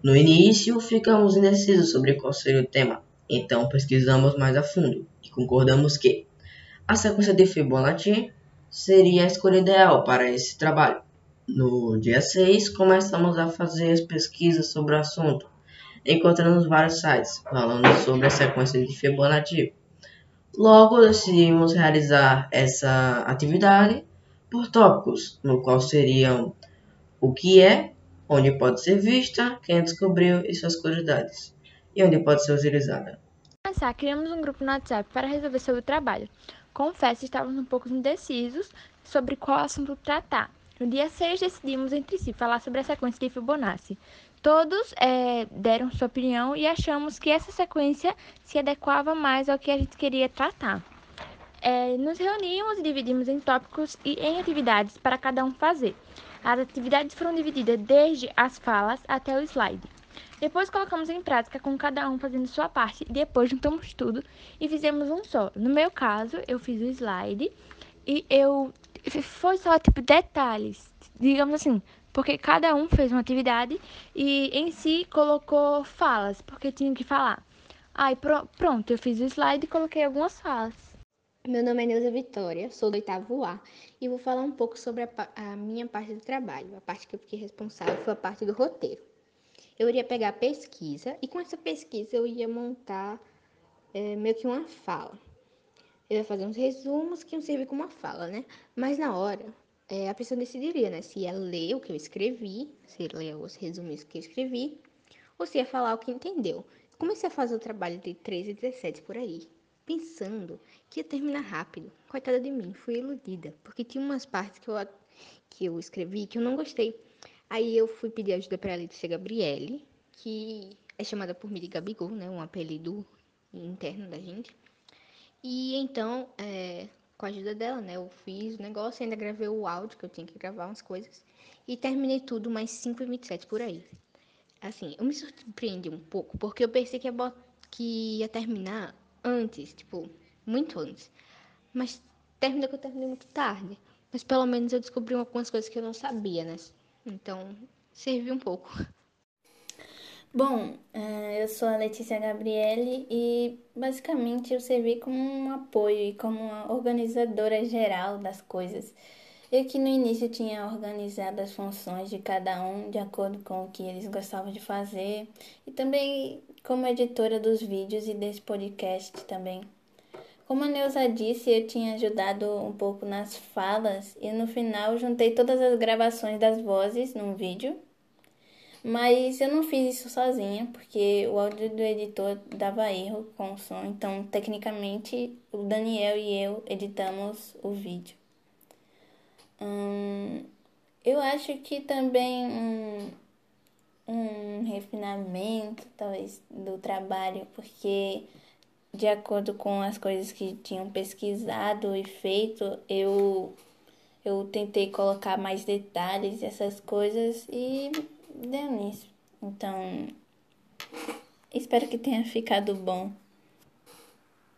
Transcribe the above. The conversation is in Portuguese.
No início, ficamos indecisos sobre qual seria o tema, então pesquisamos mais a fundo e concordamos que a sequência de Fibonacci seria a escolha ideal para esse trabalho. No dia 6, começamos a fazer as pesquisas sobre o assunto, encontramos vários sites falando sobre a sequência de Fibonacci. Logo, decidimos realizar essa atividade por tópicos, no qual seriam o que é, onde pode ser vista, quem descobriu e suas curiosidades, e onde pode ser utilizada. Começar, criamos um grupo no WhatsApp para resolver sobre o trabalho. Confesso, estávamos um pouco indecisos sobre qual assunto tratar. No dia 6, decidimos entre si falar sobre a sequência de Fibonacci. Todos é, deram sua opinião e achamos que essa sequência se adequava mais ao que a gente queria tratar. É, nos reunimos e dividimos em tópicos e em atividades para cada um fazer. As atividades foram divididas desde as falas até o slide. Depois colocamos em prática com cada um fazendo sua parte. Depois juntamos tudo e fizemos um só. No meu caso, eu fiz o slide e eu foi só tipo detalhes, digamos assim, porque cada um fez uma atividade e em si colocou falas, porque tinha que falar. Aí pronto, eu fiz o slide e coloquei algumas falas. Meu nome é Neuza Vitória, sou do oitavo A e vou falar um pouco sobre a, a, minha parte do trabalho. A parte que eu fiquei responsável foi a parte do roteiro. Eu iria pegar a pesquisa e com essa pesquisa eu ia montar é, meio que uma fala. Eu ia fazer uns resumos que iam servir como uma fala, né? Mas na hora, é, a pessoa decidiria, né? Se ia ler o que eu escrevi, se ia ler os resumos que eu escrevi, ou se ia falar o que entendeu. Comecei a fazer o trabalho de 13 e 17 por aí pensando que ia terminar rápido. Coitada de mim, fui iludida, porque tinha umas partes que eu, que eu escrevi que eu não gostei. Aí eu fui pedir ajuda para a Letícia Gabriele, que é chamada por mim de Gabigol, né? Um apelido interno da gente. E então, é, com a ajuda dela, né? Eu fiz o negócio, ainda gravei o áudio, que eu tinha que gravar umas coisas. E terminei tudo mais 5 e 27 por aí. Assim, eu me surpreendi um pouco, porque eu pensei que ia, que ia terminar antes, tipo, muito antes. Mas terminou que eu terminei muito tarde. Mas pelo menos eu descobri algumas coisas que eu não sabia, né? Então, serviu um pouco. Bom, é, eu sou a Letícia Gabriele e basicamente eu servi como um apoio e como uma organizadora geral das coisas. Eu que no início tinha organizado as funções de cada um de acordo com o que eles gostavam de fazer e também como editora dos vídeos e desse podcast também. Como a Neuza disse, eu tinha ajudado um pouco nas falas e no final juntei todas as gravações das vozes num vídeo. Mas eu não fiz isso sozinha, porque o áudio do editor dava erro com o som, então tecnicamente o Daniel e eu editamos o vídeo. Hum, eu acho que também um refinamento, talvez, do trabalho, porque de acordo com as coisas que tinham pesquisado e feito, eu eu tentei colocar mais detalhes essas coisas e deu nisso. Então, espero que tenha ficado bom.